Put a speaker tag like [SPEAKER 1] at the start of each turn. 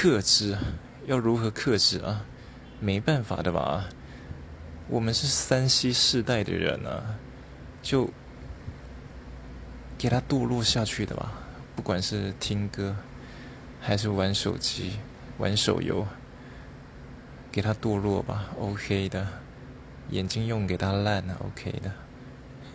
[SPEAKER 1] 克制要如何克制啊？没办法的吧？我们是三西世代的人啊就给他堕落下去的吧？不管是听歌还是玩手机玩手游给他堕落吧？Ok 的眼睛用给他烂了 ok 的。